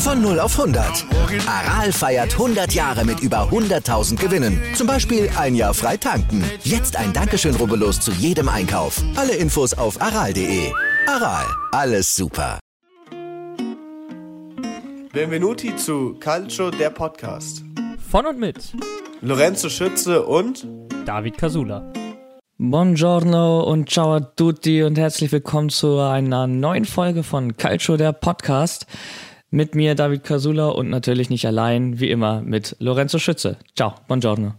Von 0 auf 100. Aral feiert 100 Jahre mit über 100.000 Gewinnen. Zum Beispiel ein Jahr frei tanken. Jetzt ein Dankeschön, rubbellos zu jedem Einkauf. Alle Infos auf aral.de. Aral, alles super. Benvenuti zu Calcio, der Podcast. Von und mit Lorenzo Schütze und David Casula. Buongiorno und ciao a tutti und herzlich willkommen zu einer neuen Folge von Calcio, der Podcast. Mit mir David Casula und natürlich nicht allein, wie immer, mit Lorenzo Schütze. Ciao, buongiorno.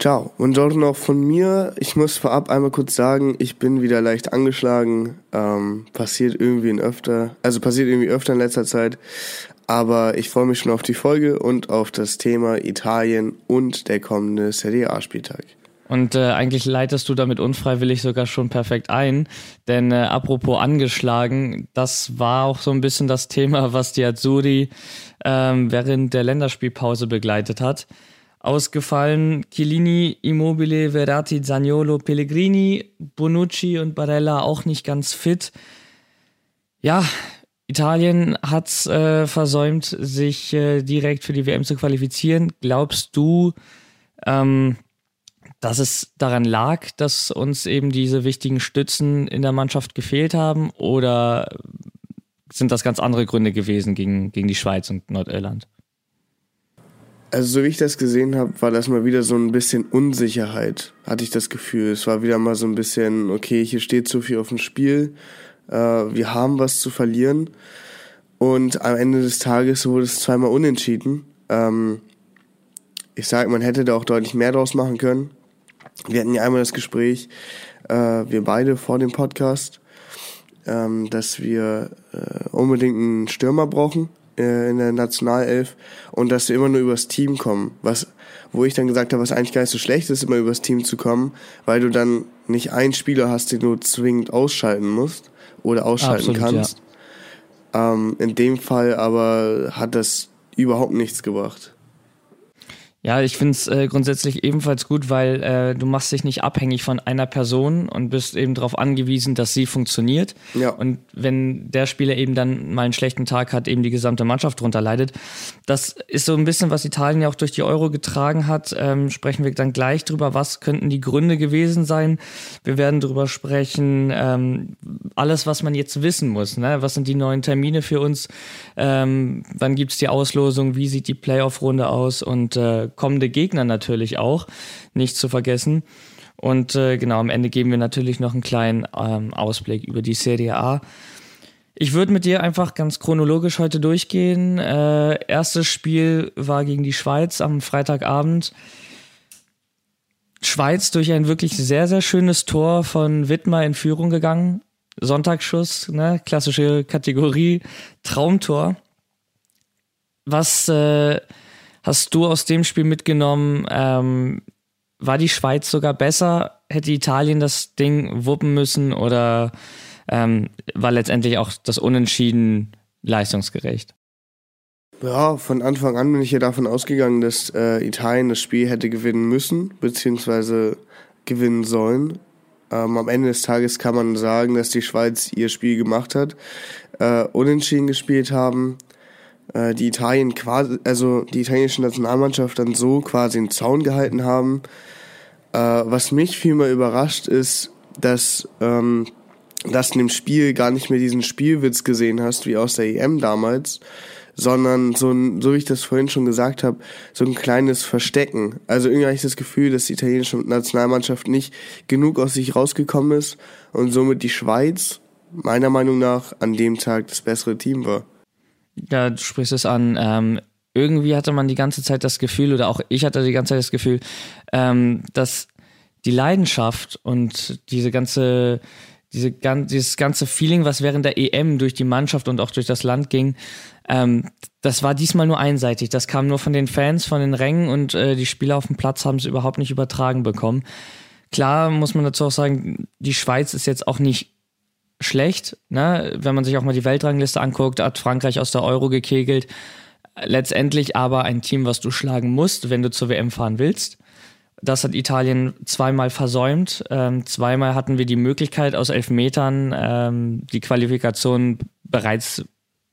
Ciao, buongiorno auch von mir. Ich muss vorab einmal kurz sagen, ich bin wieder leicht angeschlagen. Ähm, passiert irgendwie in öfter, also passiert irgendwie öfter in letzter Zeit. Aber ich freue mich schon auf die Folge und auf das Thema Italien und der kommende Serie A-Spieltag. Und äh, eigentlich leitest du damit unfreiwillig sogar schon perfekt ein. Denn äh, apropos angeschlagen, das war auch so ein bisschen das Thema, was die Azzurri ähm, während der Länderspielpause begleitet hat. Ausgefallen Chiellini, Immobile, Verratti, Zagnolo, Pellegrini, Bonucci und Barella auch nicht ganz fit. Ja, Italien hat äh, versäumt, sich äh, direkt für die WM zu qualifizieren. Glaubst du, ähm, dass es daran lag, dass uns eben diese wichtigen Stützen in der Mannschaft gefehlt haben? Oder sind das ganz andere Gründe gewesen gegen, gegen die Schweiz und Nordirland? Also so wie ich das gesehen habe, war das mal wieder so ein bisschen Unsicherheit, hatte ich das Gefühl. Es war wieder mal so ein bisschen, okay, hier steht so viel auf dem Spiel, äh, wir haben was zu verlieren. Und am Ende des Tages wurde es zweimal unentschieden. Ähm, ich sage, man hätte da auch deutlich mehr draus machen können. Wir hatten ja einmal das Gespräch, äh, wir beide vor dem Podcast, ähm, dass wir äh, unbedingt einen Stürmer brauchen äh, in der Nationalelf und dass wir immer nur übers Team kommen. Was, wo ich dann gesagt habe, was eigentlich gar nicht so schlecht ist, immer übers Team zu kommen, weil du dann nicht einen Spieler hast, den du zwingend ausschalten musst oder ausschalten Absolut, kannst. Ähm, in dem Fall aber hat das überhaupt nichts gebracht. Ja, ich finde es äh, grundsätzlich ebenfalls gut, weil äh, du machst dich nicht abhängig von einer Person und bist eben darauf angewiesen, dass sie funktioniert. Ja. Und wenn der Spieler eben dann mal einen schlechten Tag hat, eben die gesamte Mannschaft drunter leidet. Das ist so ein bisschen, was Italien ja auch durch die Euro getragen hat. Ähm, sprechen wir dann gleich drüber, was könnten die Gründe gewesen sein. Wir werden drüber sprechen, ähm, alles, was man jetzt wissen muss. Ne? Was sind die neuen Termine für uns? Ähm, wann gibt's die Auslosung? Wie sieht die Playoff-Runde aus? Und äh, kommende Gegner natürlich auch, nicht zu vergessen. Und äh, genau, am Ende geben wir natürlich noch einen kleinen ähm, Ausblick über die Serie A. Ich würde mit dir einfach ganz chronologisch heute durchgehen. Äh, erstes Spiel war gegen die Schweiz am Freitagabend. Schweiz durch ein wirklich sehr, sehr schönes Tor von Wittmer in Führung gegangen. Sonntagsschuss, ne? klassische Kategorie, Traumtor. Was äh, hast du aus dem Spiel mitgenommen? Ähm, war die Schweiz sogar besser? Hätte Italien das Ding wuppen müssen oder ähm, war letztendlich auch das Unentschieden leistungsgerecht? Ja, von Anfang an bin ich ja davon ausgegangen, dass äh, Italien das Spiel hätte gewinnen müssen, beziehungsweise gewinnen sollen. Ähm, am Ende des Tages kann man sagen, dass die Schweiz ihr Spiel gemacht hat, äh, unentschieden gespielt haben, äh, die Italien quasi, also die italienische Nationalmannschaft dann so quasi einen Zaun gehalten haben. Äh, was mich vielmehr überrascht ist, dass ähm, dass du in dem Spiel gar nicht mehr diesen Spielwitz gesehen hast, wie aus der EM damals, sondern so ein, so wie ich das vorhin schon gesagt habe, so ein kleines Verstecken. Also irgendwie habe ich das Gefühl, dass die italienische Nationalmannschaft nicht genug aus sich rausgekommen ist und somit die Schweiz meiner Meinung nach an dem Tag das bessere Team war. Ja, du sprichst es an. Ähm, irgendwie hatte man die ganze Zeit das Gefühl, oder auch ich hatte die ganze Zeit das Gefühl, ähm, dass die Leidenschaft und diese ganze diese, dieses ganze Feeling, was während der EM durch die Mannschaft und auch durch das Land ging, ähm, das war diesmal nur einseitig. Das kam nur von den Fans, von den Rängen und äh, die Spieler auf dem Platz haben es überhaupt nicht übertragen bekommen. Klar muss man dazu auch sagen, die Schweiz ist jetzt auch nicht schlecht. Ne? Wenn man sich auch mal die Weltrangliste anguckt, hat Frankreich aus der Euro gekegelt. Letztendlich aber ein Team, was du schlagen musst, wenn du zur WM fahren willst. Das hat Italien zweimal versäumt. Ähm, zweimal hatten wir die Möglichkeit, aus elf Metern ähm, die Qualifikation bereits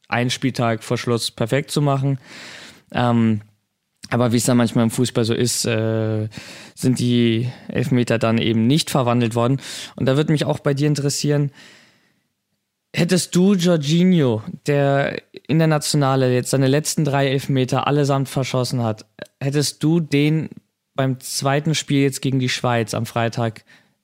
einen Spieltag vor Schluss perfekt zu machen. Ähm, aber wie es dann manchmal im Fußball so ist, äh, sind die Elfmeter dann eben nicht verwandelt worden. Und da würde mich auch bei dir interessieren, hättest du Jorginho, der in der Nationale jetzt seine letzten drei Elfmeter allesamt verschossen hat, hättest du den beim zweiten Spiel jetzt gegen die Schweiz am Freitag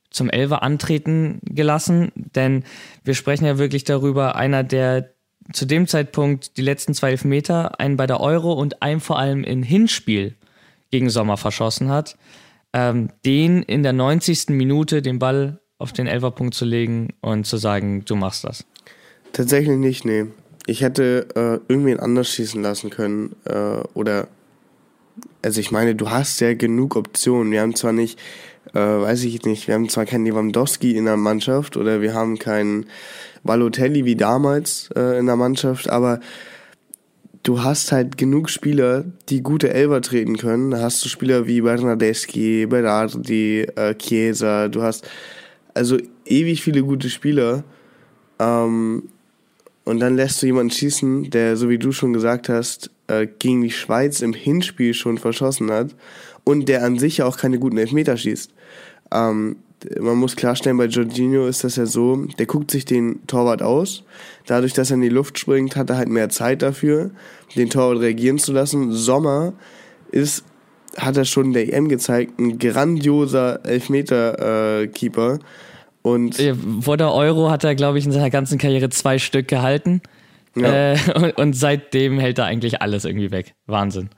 zum Elfer antreten gelassen? Denn wir sprechen ja wirklich darüber, einer, der zu dem Zeitpunkt die letzten zwei Elfmeter, einen bei der Euro und einen vor allem im Hinspiel gegen Sommer verschossen hat, ähm, den in der 90. Minute den Ball auf den Elferpunkt zu legen und zu sagen, du machst das. Tatsächlich nicht, nee. Ich hätte äh, irgendwen anders schießen lassen können äh, oder also ich meine, du hast ja genug Optionen. Wir haben zwar nicht, äh, weiß ich nicht, wir haben zwar keinen Lewandowski in der Mannschaft oder wir haben keinen Balotelli wie damals äh, in der Mannschaft, aber du hast halt genug Spieler, die gute Elber treten können. Da hast du Spieler wie Bernardeschi, Berardi, äh, Chiesa, du hast also ewig viele gute Spieler. Ähm, und dann lässt du jemanden schießen, der, so wie du schon gesagt hast, äh, gegen die Schweiz im Hinspiel schon verschossen hat und der an sich ja auch keine guten Elfmeter schießt. Ähm, man muss klarstellen, bei Jorginho ist das ja so, der guckt sich den Torwart aus. Dadurch, dass er in die Luft springt, hat er halt mehr Zeit dafür, den Torwart reagieren zu lassen. Sommer ist, hat er schon in der EM gezeigt, ein grandioser Elfmeter-Keeper. Äh, und Vor der Euro hat er, glaube ich, in seiner ganzen Karriere zwei Stück gehalten. Ja. Äh, und, und, seitdem hält er eigentlich alles irgendwie weg. Wahnsinn.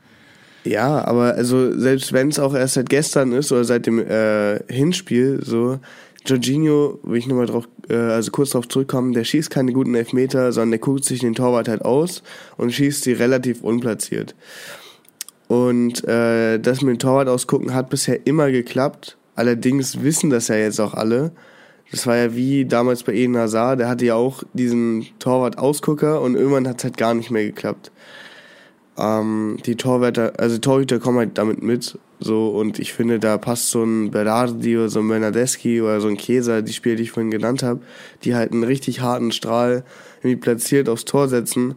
Ja, aber also selbst wenn es auch erst seit gestern ist oder seit dem äh, Hinspiel, so, Jorginho, will ich nochmal drauf, äh, also kurz darauf zurückkommen, der schießt keine guten Elfmeter, sondern der guckt sich den Torwart halt aus und schießt sie relativ unplatziert. Und äh, das mit dem Torwart ausgucken hat bisher immer geklappt. Allerdings wissen das ja jetzt auch alle. Das war ja wie damals bei Eden Hazard, der hatte ja auch diesen Torwart-Ausgucker und irgendwann hat es halt gar nicht mehr geklappt. Ähm, die Torwärter, also Torhüter kommen halt damit mit, so, und ich finde, da passt so ein Berardi oder so ein Bernardeschi oder so ein Käser, die Spieler, die ich vorhin genannt habe, die halt einen richtig harten Strahl irgendwie platziert aufs Tor setzen,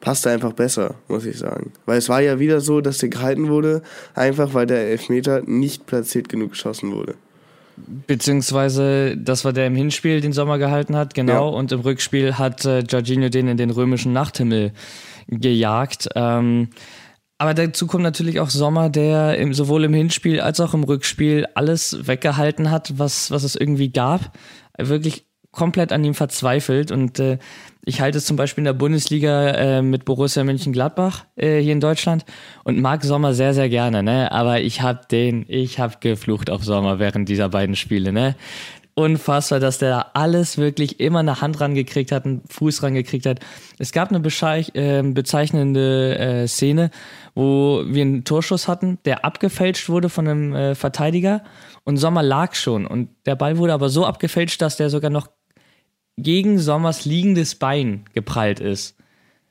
passt einfach besser, muss ich sagen. Weil es war ja wieder so, dass der gehalten wurde, einfach weil der Elfmeter nicht platziert genug geschossen wurde. Beziehungsweise, das war der im Hinspiel den Sommer gehalten hat, genau. Ja. Und im Rückspiel hat äh, Jorginho den in den römischen Nachthimmel gejagt. Ähm, aber dazu kommt natürlich auch Sommer, der im, sowohl im Hinspiel als auch im Rückspiel alles weggehalten hat, was, was es irgendwie gab. Wirklich komplett an ihm verzweifelt und äh, ich halte es zum Beispiel in der Bundesliga äh, mit Borussia Mönchengladbach äh, hier in Deutschland und mag Sommer sehr, sehr gerne, ne? Aber ich hab den, ich hab geflucht auf Sommer während dieser beiden Spiele, ne? Unfassbar, dass der da alles wirklich immer eine Hand rangekriegt hat, einen Fuß rangekriegt hat. Es gab eine äh, bezeichnende äh, Szene, wo wir einen Torschuss hatten, der abgefälscht wurde von einem äh, Verteidiger und Sommer lag schon. Und der Ball wurde aber so abgefälscht, dass der sogar noch gegen Sommers liegendes Bein geprallt ist.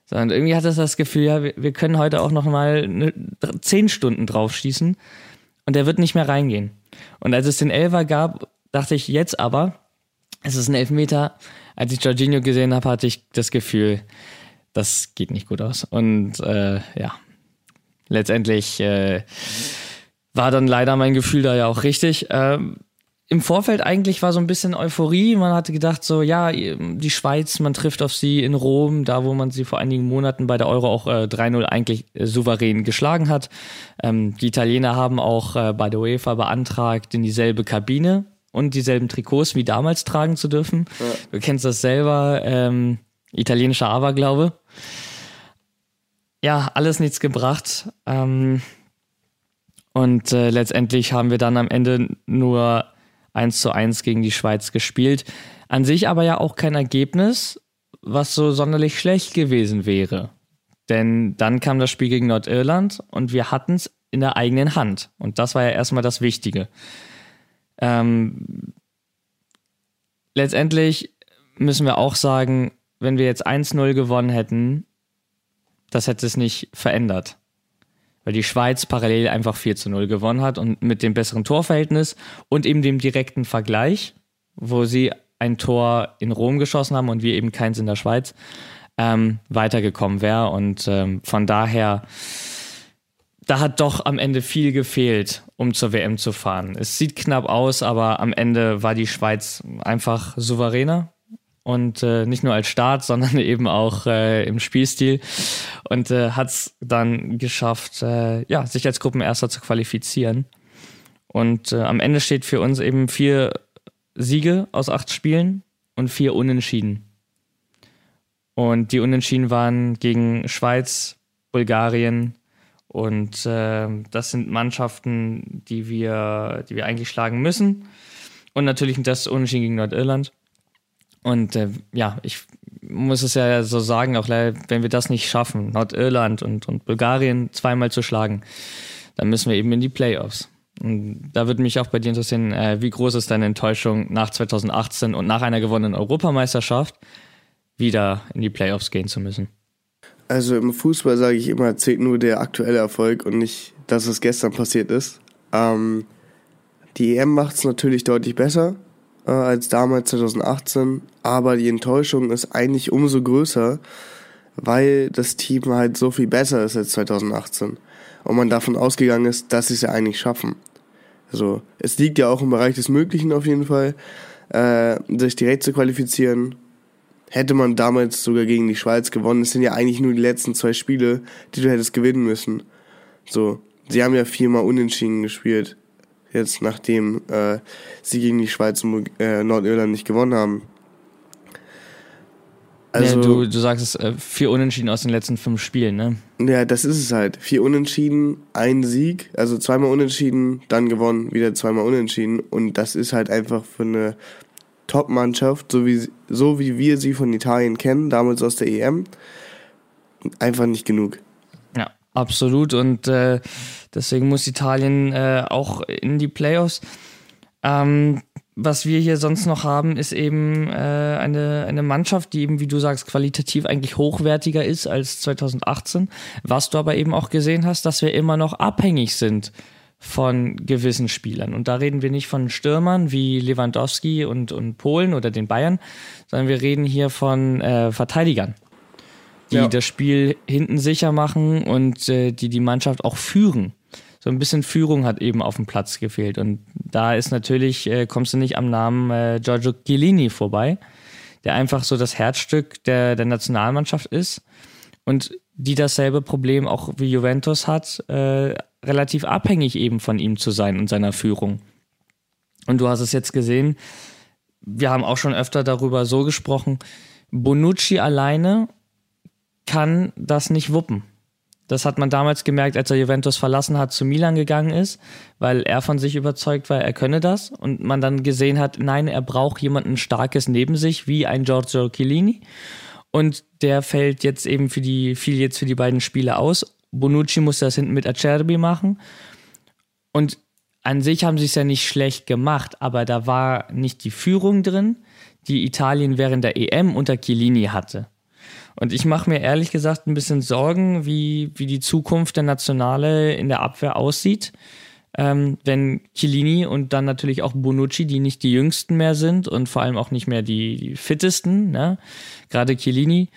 Sondern irgendwie hat es das Gefühl, ja, wir, können heute auch noch mal eine, zehn Stunden drauf schießen und der wird nicht mehr reingehen. Und als es den Elfer gab, dachte ich jetzt aber, es ist ein Elfmeter. Als ich Jorginho gesehen habe, hatte ich das Gefühl, das geht nicht gut aus. Und äh, ja, letztendlich äh, war dann leider mein Gefühl da ja auch richtig. Ähm, im Vorfeld eigentlich war so ein bisschen Euphorie. Man hatte gedacht, so, ja, die Schweiz, man trifft auf sie in Rom, da wo man sie vor einigen Monaten bei der Euro auch äh, 3-0 eigentlich äh, souverän geschlagen hat. Ähm, die Italiener haben auch äh, bei der UEFA beantragt, in dieselbe Kabine und dieselben Trikots wie damals tragen zu dürfen. Ja. Du kennst das selber, ähm, italienischer Aberglaube. Ja, alles nichts gebracht. Ähm, und äh, letztendlich haben wir dann am Ende nur 1 zu 1 gegen die Schweiz gespielt. An sich aber ja auch kein Ergebnis, was so sonderlich schlecht gewesen wäre. Denn dann kam das Spiel gegen Nordirland und wir hatten es in der eigenen Hand. Und das war ja erstmal das Wichtige. Ähm, letztendlich müssen wir auch sagen, wenn wir jetzt 1-0 gewonnen hätten, das hätte es nicht verändert. Weil die Schweiz parallel einfach 4 0 gewonnen hat und mit dem besseren Torverhältnis und eben dem direkten Vergleich, wo sie ein Tor in Rom geschossen haben und wir eben keins in der Schweiz, ähm, weitergekommen wäre. Und ähm, von daher, da hat doch am Ende viel gefehlt, um zur WM zu fahren. Es sieht knapp aus, aber am Ende war die Schweiz einfach souveräner und äh, nicht nur als Start, sondern eben auch äh, im Spielstil und äh, hat es dann geschafft, äh, ja, sich als Gruppenerster zu qualifizieren. Und äh, am Ende steht für uns eben vier Siege aus acht Spielen und vier Unentschieden. Und die Unentschieden waren gegen Schweiz, Bulgarien und äh, das sind Mannschaften, die wir, die wir eigentlich schlagen müssen. Und natürlich das Unentschieden gegen Nordirland. Und äh, ja, ich muss es ja so sagen, auch wenn wir das nicht schaffen, Nordirland und, und Bulgarien zweimal zu schlagen, dann müssen wir eben in die Playoffs. Und da würde mich auch bei dir interessieren, äh, wie groß ist deine Enttäuschung nach 2018 und nach einer gewonnenen Europameisterschaft wieder in die Playoffs gehen zu müssen? Also im Fußball sage ich immer, zählt nur der aktuelle Erfolg und nicht, dass es gestern passiert ist. Ähm, die EM macht es natürlich deutlich besser äh, als damals 2018, aber die Enttäuschung ist eigentlich umso größer, weil das Team halt so viel besser ist als 2018 und man davon ausgegangen ist, dass sie es ja eigentlich schaffen. Also es liegt ja auch im Bereich des Möglichen auf jeden Fall, äh, sich direkt zu qualifizieren. Hätte man damals sogar gegen die Schweiz gewonnen, es sind ja eigentlich nur die letzten zwei Spiele, die du hättest gewinnen müssen. So, sie haben ja viermal unentschieden gespielt jetzt nachdem äh, sie gegen die Schweiz und äh, Nordirland nicht gewonnen haben. Also, ja, du, du sagst es, äh, vier Unentschieden aus den letzten fünf Spielen, ne? Ja, das ist es halt. Vier Unentschieden, ein Sieg, also zweimal Unentschieden, dann gewonnen, wieder zweimal Unentschieden. Und das ist halt einfach für eine Top-Mannschaft, so wie, so wie wir sie von Italien kennen, damals aus der EM, einfach nicht genug. Ja, absolut. Und äh, Deswegen muss Italien äh, auch in die Playoffs. Ähm, was wir hier sonst noch haben, ist eben äh, eine, eine Mannschaft, die eben, wie du sagst, qualitativ eigentlich hochwertiger ist als 2018. Was du aber eben auch gesehen hast, dass wir immer noch abhängig sind von gewissen Spielern. Und da reden wir nicht von Stürmern wie Lewandowski und, und Polen oder den Bayern, sondern wir reden hier von äh, Verteidigern die ja. das Spiel hinten sicher machen und äh, die die Mannschaft auch führen. So ein bisschen Führung hat eben auf dem Platz gefehlt. Und da ist natürlich, äh, kommst du nicht am Namen äh, Giorgio Chiellini vorbei, der einfach so das Herzstück der, der Nationalmannschaft ist und die dasselbe Problem auch wie Juventus hat, äh, relativ abhängig eben von ihm zu sein und seiner Führung. Und du hast es jetzt gesehen, wir haben auch schon öfter darüber so gesprochen, Bonucci alleine kann das nicht wuppen. Das hat man damals gemerkt, als er Juventus verlassen hat, zu Milan gegangen ist, weil er von sich überzeugt war, er könne das. Und man dann gesehen hat, nein, er braucht jemanden Starkes neben sich, wie ein Giorgio Chiellini. Und der fällt jetzt eben für die, fiel jetzt für die beiden Spiele aus. Bonucci musste das hinten mit Acerbi machen. Und an sich haben sie es ja nicht schlecht gemacht, aber da war nicht die Führung drin, die Italien während der EM unter Chiellini hatte. Und ich mache mir ehrlich gesagt ein bisschen Sorgen, wie, wie die Zukunft der Nationale in der Abwehr aussieht. Ähm, wenn Chiellini und dann natürlich auch Bonucci, die nicht die jüngsten mehr sind und vor allem auch nicht mehr die, die fittesten, ne? gerade Chiellini,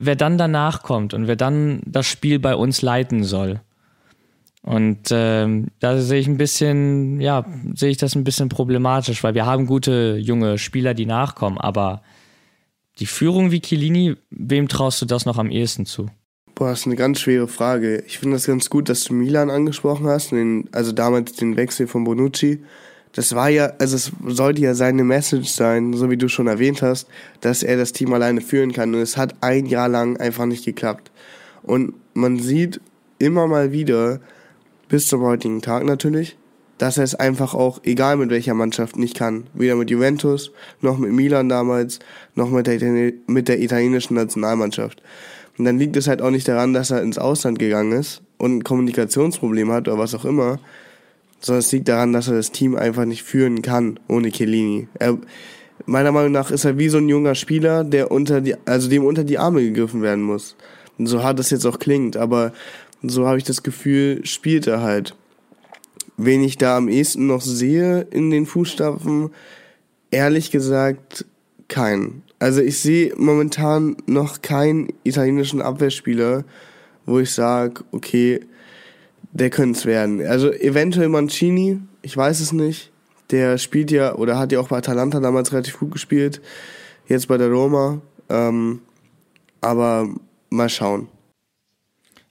wer dann danach kommt und wer dann das Spiel bei uns leiten soll. Und ähm, da sehe ich ein bisschen, ja, sehe ich das ein bisschen problematisch, weil wir haben gute junge Spieler, die nachkommen, aber die Führung wie Chiellini, wem traust du das noch am ehesten zu? Boah, das ist eine ganz schwere Frage. Ich finde das ganz gut, dass du Milan angesprochen hast, den, also damals den Wechsel von Bonucci. Das war ja, also es sollte ja seine Message sein, so wie du schon erwähnt hast, dass er das Team alleine führen kann. Und es hat ein Jahr lang einfach nicht geklappt. Und man sieht immer mal wieder, bis zum heutigen Tag natürlich, dass er es einfach auch, egal mit welcher Mannschaft, nicht kann. Weder mit Juventus, noch mit Milan damals, noch mit der, mit der italienischen Nationalmannschaft. Und dann liegt es halt auch nicht daran, dass er ins Ausland gegangen ist und ein Kommunikationsproblem hat oder was auch immer, sondern es liegt daran, dass er das Team einfach nicht führen kann ohne Chiellini. Er, meiner Meinung nach ist er wie so ein junger Spieler, der unter die, also dem unter die Arme gegriffen werden muss. Und so hart das jetzt auch klingt, aber so habe ich das Gefühl, spielt er halt. Wen ich da am ehesten noch sehe in den Fußstapfen, ehrlich gesagt, keinen. Also ich sehe momentan noch keinen italienischen Abwehrspieler, wo ich sage, okay, der könnte es werden. Also eventuell Mancini, ich weiß es nicht. Der spielt ja oder hat ja auch bei Atalanta damals relativ gut gespielt. Jetzt bei der Roma. Ähm, aber mal schauen.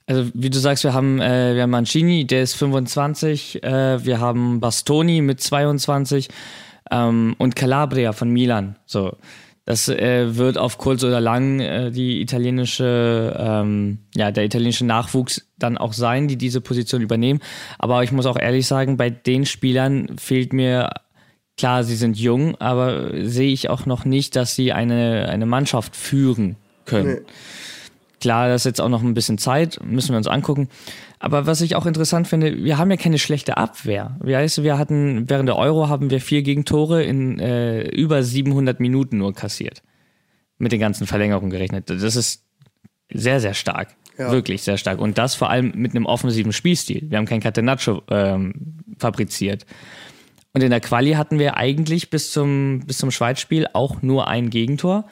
Also wie du sagst, wir haben, äh, wir haben Mancini, der ist 25, äh, wir haben Bastoni mit 22 ähm, und Calabria von Milan. So, das äh, wird auf kurz oder lang äh, die italienische, ähm, ja, der italienische Nachwuchs dann auch sein, die diese Position übernehmen. Aber ich muss auch ehrlich sagen, bei den Spielern fehlt mir klar, sie sind jung, aber sehe ich auch noch nicht, dass sie eine, eine Mannschaft führen können. Nee. Klar, das ist jetzt auch noch ein bisschen Zeit, müssen wir uns angucken. Aber was ich auch interessant finde, wir haben ja keine schlechte Abwehr. Wie heißt, wir hatten während der Euro haben wir vier Gegentore in äh, über 700 Minuten nur kassiert. Mit den ganzen Verlängerungen gerechnet. Das ist sehr, sehr stark. Ja. Wirklich sehr stark. Und das vor allem mit einem offensiven Spielstil. Wir haben kein Catenaccio ähm, fabriziert. Und in der Quali hatten wir eigentlich bis zum, bis zum Schweizspiel auch nur ein Gegentor.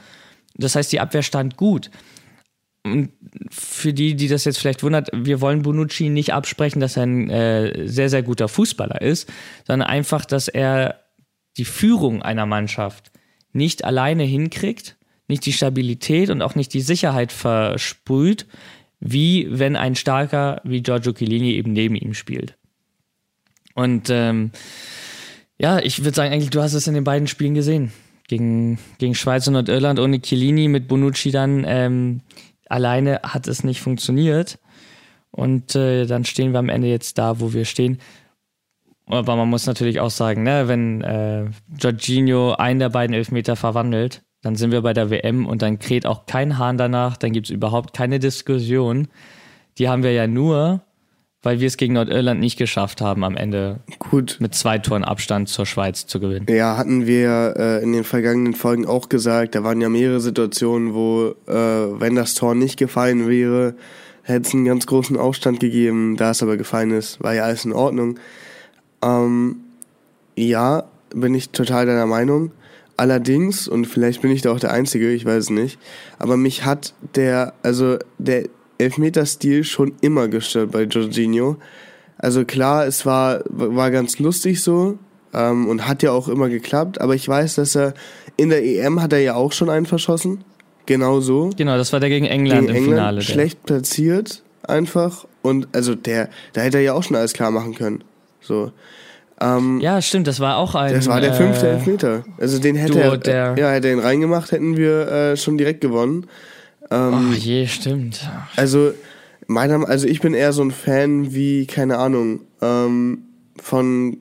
Das heißt, die Abwehr stand gut. Und für die, die das jetzt vielleicht wundert, wir wollen Bonucci nicht absprechen, dass er ein äh, sehr, sehr guter Fußballer ist, sondern einfach, dass er die Führung einer Mannschaft nicht alleine hinkriegt, nicht die Stabilität und auch nicht die Sicherheit versprüht, wie wenn ein starker wie Giorgio Chiellini eben neben ihm spielt. Und ähm, ja, ich würde sagen, eigentlich, du hast es in den beiden Spielen gesehen. Gegen, gegen Schweiz und Nordirland ohne Chiellini mit Bonucci dann. Ähm, alleine hat es nicht funktioniert. Und äh, dann stehen wir am Ende jetzt da, wo wir stehen. Aber man muss natürlich auch sagen, ne, wenn äh, Jorginho einen der beiden Elfmeter verwandelt, dann sind wir bei der WM und dann kräht auch kein Hahn danach, dann gibt es überhaupt keine Diskussion. Die haben wir ja nur, weil wir es gegen Nordirland nicht geschafft haben, am Ende Gut. mit zwei Toren Abstand zur Schweiz zu gewinnen. Ja, hatten wir äh, in den vergangenen Folgen auch gesagt. Da waren ja mehrere Situationen, wo, äh, wenn das Tor nicht gefallen wäre, hätte es einen ganz großen Aufstand gegeben. Da es aber gefallen ist, war ja alles in Ordnung. Ähm, ja, bin ich total deiner Meinung. Allerdings, und vielleicht bin ich da auch der Einzige, ich weiß es nicht, aber mich hat der, also der Elfmeterstil schon immer gestört bei Jorginho. Also klar, es war, war ganz lustig so ähm, und hat ja auch immer geklappt, aber ich weiß, dass er in der EM hat er ja auch schon einen verschossen. Genau so. Genau, das war der gegen England gegen im England, Finale. Schlecht der. platziert einfach und also der, da hätte er ja auch schon alles klar machen können. So. Ähm, ja, stimmt, das war auch ein. Das war der fünfte äh, Elfmeter. Also den hätte Duo, er, ja, hätte er ihn reingemacht, hätten wir äh, schon direkt gewonnen. Ähm, oh je, stimmt. Also, meiner, also ich bin eher so ein Fan wie, keine Ahnung, ähm, von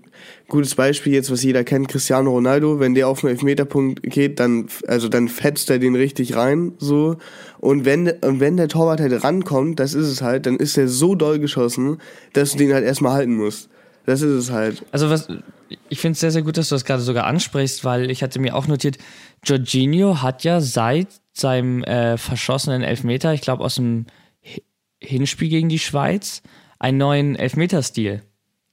gutes Beispiel jetzt, was jeder kennt, Cristiano Ronaldo, wenn der auf einen Elfmeterpunkt geht, dann, also dann fetzt er den richtig rein, so. Und wenn, und wenn der Torwart halt rankommt, das ist es halt, dann ist er so doll geschossen, dass du den halt erstmal halten musst. Das ist es halt. Also was, ich finde es sehr, sehr gut, dass du das gerade sogar ansprichst, weil ich hatte mir auch notiert, Jorginho hat ja seit seinem äh, verschossenen Elfmeter, ich glaube aus dem Hinspiel gegen die Schweiz, einen neuen Elfmeterstil,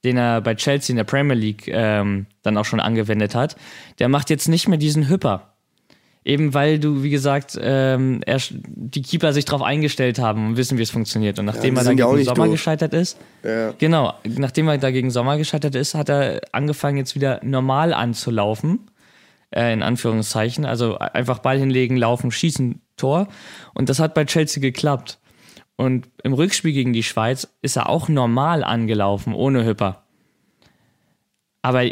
den er bei Chelsea in der Premier League ähm, dann auch schon angewendet hat. Der macht jetzt nicht mehr diesen Hüpper. Eben weil du, wie gesagt, ähm, er, die Keeper sich darauf eingestellt haben und wissen, wie es funktioniert. Und nachdem ja, er dann gegen Sommer doof. gescheitert ist, ja. genau, nachdem er da gegen Sommer gescheitert ist, hat er angefangen, jetzt wieder normal anzulaufen äh, in Anführungszeichen. Also einfach Ball hinlegen, laufen, schießen, Tor. Und das hat bei Chelsea geklappt. Und im Rückspiel gegen die Schweiz ist er auch normal angelaufen, ohne Hüpper. Aber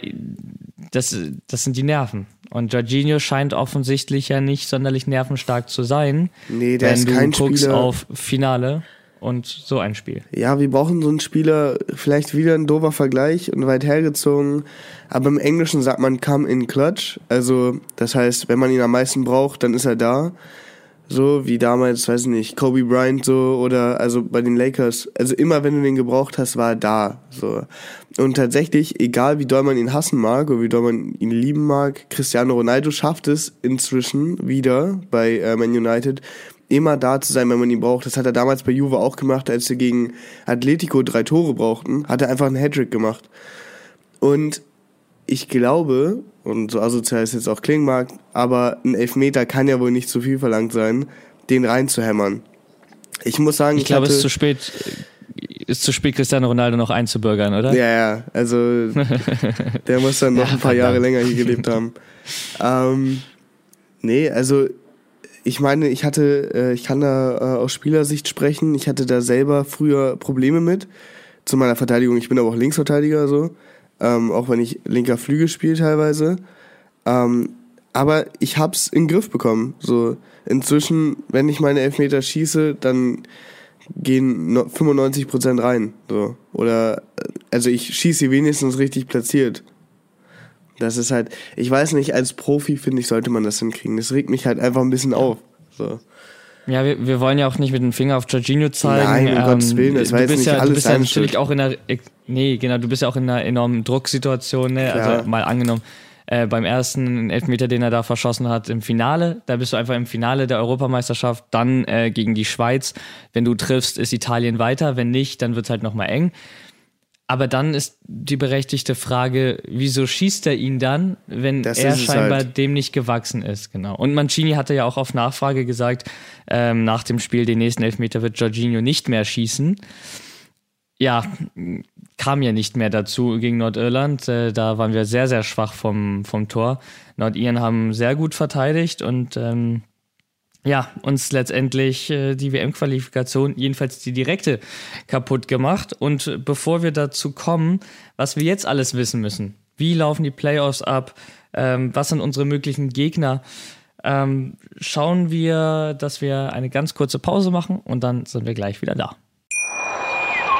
das, das sind die Nerven. Und Jorginho scheint offensichtlich ja nicht sonderlich nervenstark zu sein. Nee, der ist kein guckst Spieler. auf Finale. Und so ein Spiel. Ja, wir brauchen so einen Spieler, vielleicht wieder ein doofer Vergleich und weit hergezogen. Aber im Englischen sagt man come in clutch. Also, das heißt, wenn man ihn am meisten braucht, dann ist er da. So wie damals, weiß ich nicht, Kobe Bryant so oder also bei den Lakers. Also immer wenn du den gebraucht hast, war er da. So. Und tatsächlich, egal wie doll man ihn hassen mag oder wie doll man ihn lieben mag, Cristiano Ronaldo schafft es inzwischen wieder bei äh, Man United, immer da zu sein, wenn man ihn braucht. Das hat er damals bei Juve auch gemacht, als sie gegen Atletico drei Tore brauchten, hat er einfach einen Hattrick gemacht. Und ich glaube, und so asozial es jetzt auch klingen mag, aber ein Elfmeter kann ja wohl nicht zu viel verlangt sein, den reinzuhämmern. Ich muss sagen, ich, ich glaube, es ist zu spät, ist zu spät, Cristiano Ronaldo noch einzubürgern, oder? Ja, ja, also der muss dann noch ja, ein paar Jahre länger hier gelebt haben. Ähm, nee, also ich meine, ich hatte, äh, ich kann da äh, aus Spielersicht sprechen, ich hatte da selber früher Probleme mit, zu meiner Verteidigung, ich bin aber auch Linksverteidiger so ähm, auch wenn ich linker Flügel spiele teilweise. Ähm, aber ich hab's in den Griff bekommen. So inzwischen, wenn ich meine Elfmeter schieße, dann gehen 95 Prozent rein. So oder also ich schieße sie wenigstens richtig platziert. Das ist halt, ich weiß nicht, als Profi finde ich, sollte man das hinkriegen. Das regt mich halt einfach ein bisschen auf. So. Ja, wir, wir wollen ja auch nicht mit dem Finger auf Jorginho zeigen. Nein, um ähm, Gottes Willen, das war jetzt nicht ja, alles Du bist ja natürlich auch in einer, nee, genau, du bist ja auch in einer enormen Drucksituation, ne? also mal angenommen, äh, beim ersten Elfmeter, den er da verschossen hat im Finale, da bist du einfach im Finale der Europameisterschaft, dann äh, gegen die Schweiz. Wenn du triffst, ist Italien weiter, wenn nicht, dann wird es halt nochmal eng. Aber dann ist die berechtigte Frage, wieso schießt er ihn dann, wenn das er scheinbar halt. dem nicht gewachsen ist, genau. Und Mancini hatte ja auch auf Nachfrage gesagt, ähm, nach dem Spiel, den nächsten Elfmeter wird Jorginho nicht mehr schießen. Ja, kam ja nicht mehr dazu gegen Nordirland. Äh, da waren wir sehr, sehr schwach vom, vom Tor. Nordiren haben sehr gut verteidigt und ähm, ja, uns letztendlich äh, die WM-Qualifikation, jedenfalls die direkte, kaputt gemacht. Und bevor wir dazu kommen, was wir jetzt alles wissen müssen, wie laufen die Playoffs ab, ähm, was sind unsere möglichen Gegner, ähm, schauen wir, dass wir eine ganz kurze Pause machen und dann sind wir gleich wieder da.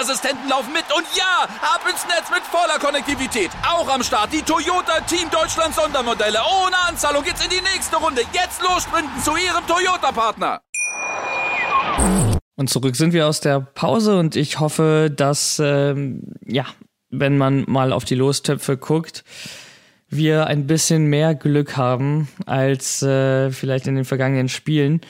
Sicherheitsassistenten laufen mit. Und ja, ab ins Netz mit voller Konnektivität. Auch am Start die Toyota Team Deutschland Sondermodelle. Ohne Anzahlung geht's in die nächste Runde. Jetzt los sprinten zu ihrem Toyota-Partner. Und zurück sind wir aus der Pause und ich hoffe, dass, ähm, ja, wenn man mal auf die Lostöpfe guckt, wir ein bisschen mehr Glück haben als äh, vielleicht in den vergangenen Spielen.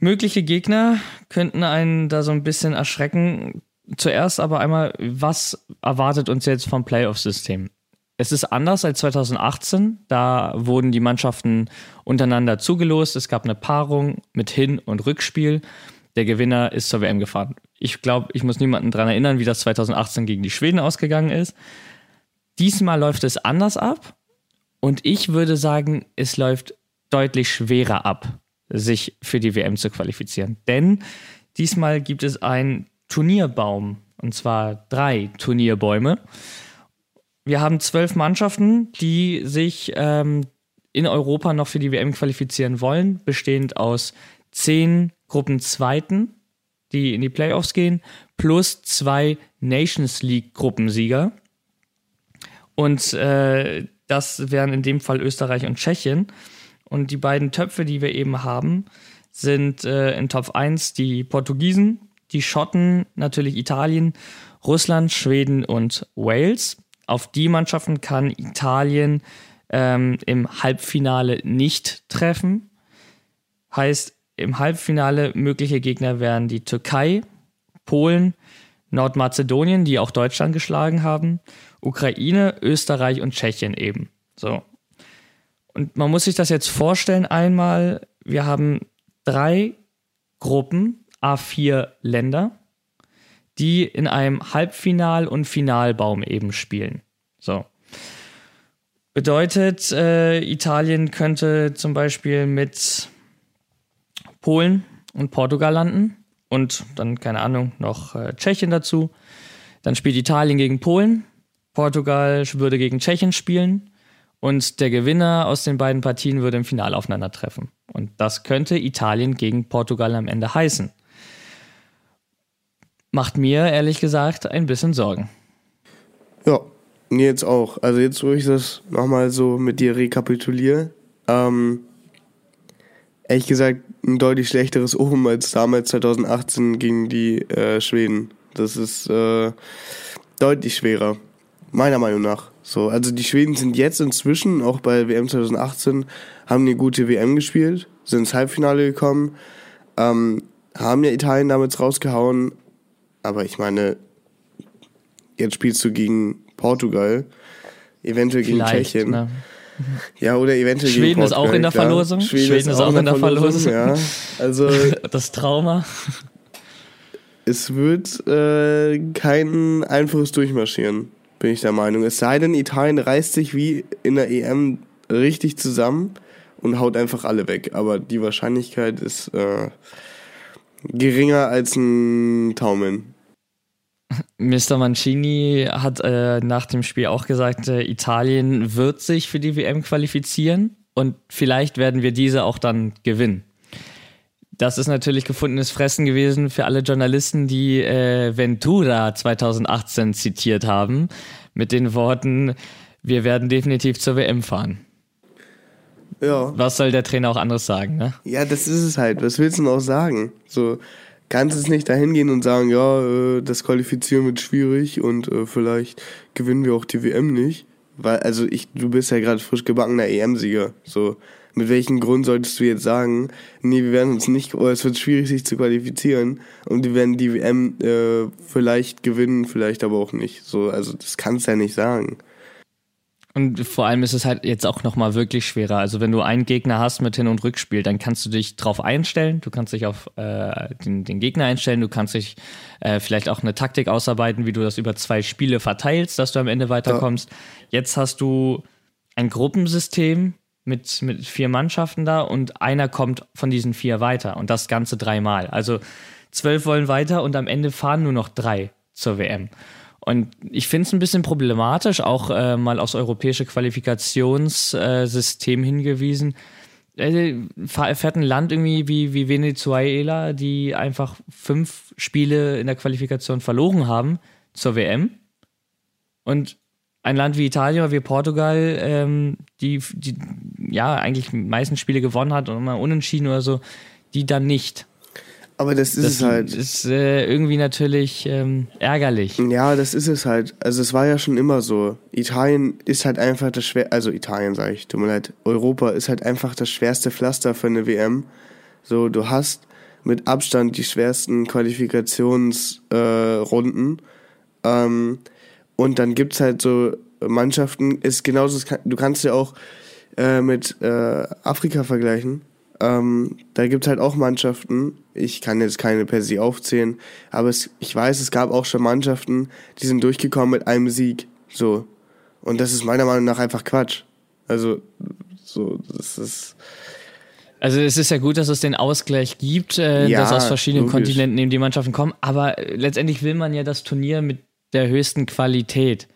Mögliche Gegner könnten einen da so ein bisschen erschrecken. Zuerst aber einmal, was erwartet uns jetzt vom Playoff-System? Es ist anders als 2018. Da wurden die Mannschaften untereinander zugelost. Es gab eine Paarung mit Hin- und Rückspiel. Der Gewinner ist zur WM gefahren. Ich glaube, ich muss niemanden daran erinnern, wie das 2018 gegen die Schweden ausgegangen ist. Diesmal läuft es anders ab und ich würde sagen, es läuft deutlich schwerer ab, sich für die WM zu qualifizieren. Denn diesmal gibt es einen Turnierbaum und zwar drei Turnierbäume. Wir haben zwölf Mannschaften, die sich ähm, in Europa noch für die WM qualifizieren wollen, bestehend aus zehn Gruppenzweiten, die in die Playoffs gehen, plus zwei Nations League Gruppensieger. Und äh, das wären in dem Fall Österreich und Tschechien. Und die beiden Töpfe, die wir eben haben, sind äh, in Top 1 die Portugiesen, die Schotten, natürlich Italien, Russland, Schweden und Wales. Auf die Mannschaften kann Italien ähm, im Halbfinale nicht treffen. Heißt, im Halbfinale mögliche Gegner wären die Türkei, Polen, Nordmazedonien, die auch Deutschland geschlagen haben, Ukraine, Österreich und Tschechien eben. So. Und man muss sich das jetzt vorstellen einmal, wir haben drei Gruppen, A4 Länder, die in einem Halbfinal- und Finalbaum eben spielen. So. Bedeutet, äh, Italien könnte zum Beispiel mit Polen und Portugal landen und dann, keine Ahnung, noch äh, Tschechien dazu. Dann spielt Italien gegen Polen, Portugal würde gegen Tschechien spielen und der Gewinner aus den beiden Partien würde im Finale aufeinandertreffen. Und das könnte Italien gegen Portugal am Ende heißen. Macht mir ehrlich gesagt ein bisschen Sorgen. Ja, mir jetzt auch. Also jetzt, wo ich das nochmal so mit dir rekapituliere, ähm, ehrlich gesagt ein deutlich schlechteres Omen als damals 2018 gegen die äh, Schweden. Das ist äh, deutlich schwerer, meiner Meinung nach. So, also die Schweden sind jetzt inzwischen, auch bei WM 2018, haben eine gute WM gespielt, sind ins Halbfinale gekommen, ähm, haben ja Italien damals rausgehauen, aber ich meine, jetzt spielst du gegen Portugal, eventuell gegen Vielleicht, Tschechien. ne? Ja, oder eventuell Schweden gegen ist auch Portugal, in der klar. Verlosung. Schweden ist auch in der Verlosung. Ja, also Das Trauma. es wird äh, kein einfaches Durchmarschieren, bin ich der Meinung. Es sei denn, Italien reißt sich wie in der EM richtig zusammen und haut einfach alle weg. Aber die Wahrscheinlichkeit ist äh, geringer als ein Taumeln. Mr. Mancini hat äh, nach dem Spiel auch gesagt, äh, Italien wird sich für die WM qualifizieren und vielleicht werden wir diese auch dann gewinnen. Das ist natürlich gefundenes Fressen gewesen für alle Journalisten, die äh, Ventura 2018 zitiert haben, mit den Worten, wir werden definitiv zur WM fahren. Ja. Was soll der Trainer auch anderes sagen, ne? Ja, das ist es halt. Was willst du denn auch sagen? So, kannst es nicht dahin gehen und sagen, ja, äh, das Qualifizieren wird schwierig und äh, vielleicht gewinnen wir auch die WM nicht. Weil, also ich, du bist ja gerade frisch gebackener EM-Sieger. So, mit welchem Grund solltest du jetzt sagen, nee, wir werden uns nicht, oder es wird schwierig, sich zu qualifizieren und wir werden die WM äh, vielleicht gewinnen, vielleicht aber auch nicht. So, also das kannst du ja nicht sagen. Und vor allem ist es halt jetzt auch nochmal wirklich schwerer. Also wenn du einen Gegner hast mit Hin- und Rückspiel, dann kannst du dich drauf einstellen, du kannst dich auf äh, den, den Gegner einstellen, du kannst dich äh, vielleicht auch eine Taktik ausarbeiten, wie du das über zwei Spiele verteilst, dass du am Ende weiterkommst. Jetzt hast du ein Gruppensystem mit, mit vier Mannschaften da und einer kommt von diesen vier weiter und das Ganze dreimal. Also zwölf wollen weiter und am Ende fahren nur noch drei zur WM. Und ich finde es ein bisschen problematisch, auch äh, mal aufs europäische Qualifikationssystem hingewiesen. Äh, fährt ein Land irgendwie wie, wie Venezuela, die einfach fünf Spiele in der Qualifikation verloren haben zur WM. Und ein Land wie Italien oder wie Portugal, ähm, die, die ja eigentlich die meisten Spiele gewonnen hat und immer unentschieden oder so, die dann nicht. Aber das ist Das es halt. ist äh, irgendwie natürlich ähm, ärgerlich. Ja, das ist es halt. Also es war ja schon immer so. Italien ist halt einfach das schwer, also Italien sage ich, tut mir leid. Europa ist halt einfach das schwerste Pflaster für eine WM. So, du hast mit Abstand die schwersten Qualifikationsrunden. Äh, ähm, und dann gibt's halt so Mannschaften, ist genauso, du kannst ja auch äh, mit äh, Afrika vergleichen. Ähm, da gibt's halt auch Mannschaften, ich kann jetzt keine per se aufzählen, aber es, ich weiß, es gab auch schon Mannschaften, die sind durchgekommen mit einem Sieg. So. Und das ist meiner Meinung nach einfach Quatsch. Also, so, das ist. Also es ist ja gut, dass es den Ausgleich gibt, äh, Ja, dass aus verschiedenen logisch. Kontinenten eben die Mannschaften kommen, aber äh, letztendlich will man ja das Turnier mit der höchsten Qualität.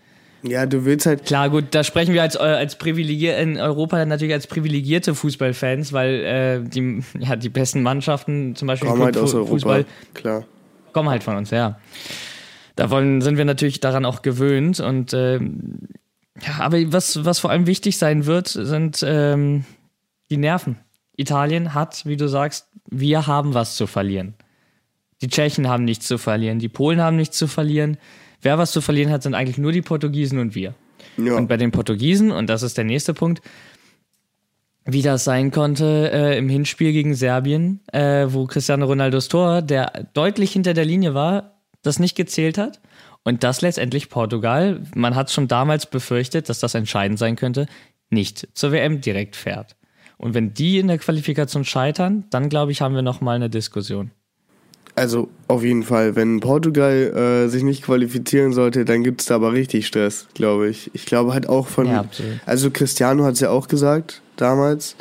Ja, du willst halt. Klar, gut, da sprechen wir als, äh, als privilegier in Europa natürlich als privilegierte Fußballfans, weil äh, die, ja, die besten Mannschaften, zum Beispiel Kommen halt aus Europa. Fußball, Klar. kommen halt von uns, ja. Davon sind wir natürlich daran auch gewöhnt und ähm, ja, aber was, was vor allem wichtig sein wird, sind ähm, die Nerven. Italien hat, wie du sagst, wir haben was zu verlieren. Die Tschechen haben nichts zu verlieren, die Polen haben nichts zu verlieren. Wer was zu verlieren hat, sind eigentlich nur die Portugiesen und wir. Ja. Und bei den Portugiesen, und das ist der nächste Punkt, wie das sein konnte äh, im Hinspiel gegen Serbien, äh, wo Cristiano Ronaldos Tor, der deutlich hinter der Linie war, das nicht gezählt hat. Und das letztendlich Portugal, man hat schon damals befürchtet, dass das entscheidend sein könnte, nicht zur WM direkt fährt. Und wenn die in der Qualifikation scheitern, dann glaube ich, haben wir nochmal eine Diskussion. Also auf jeden Fall, wenn Portugal äh, sich nicht qualifizieren sollte, dann gibt's da aber richtig Stress, glaube ich. Ich glaube halt auch von, Ja, also Cristiano hat's ja auch gesagt damals,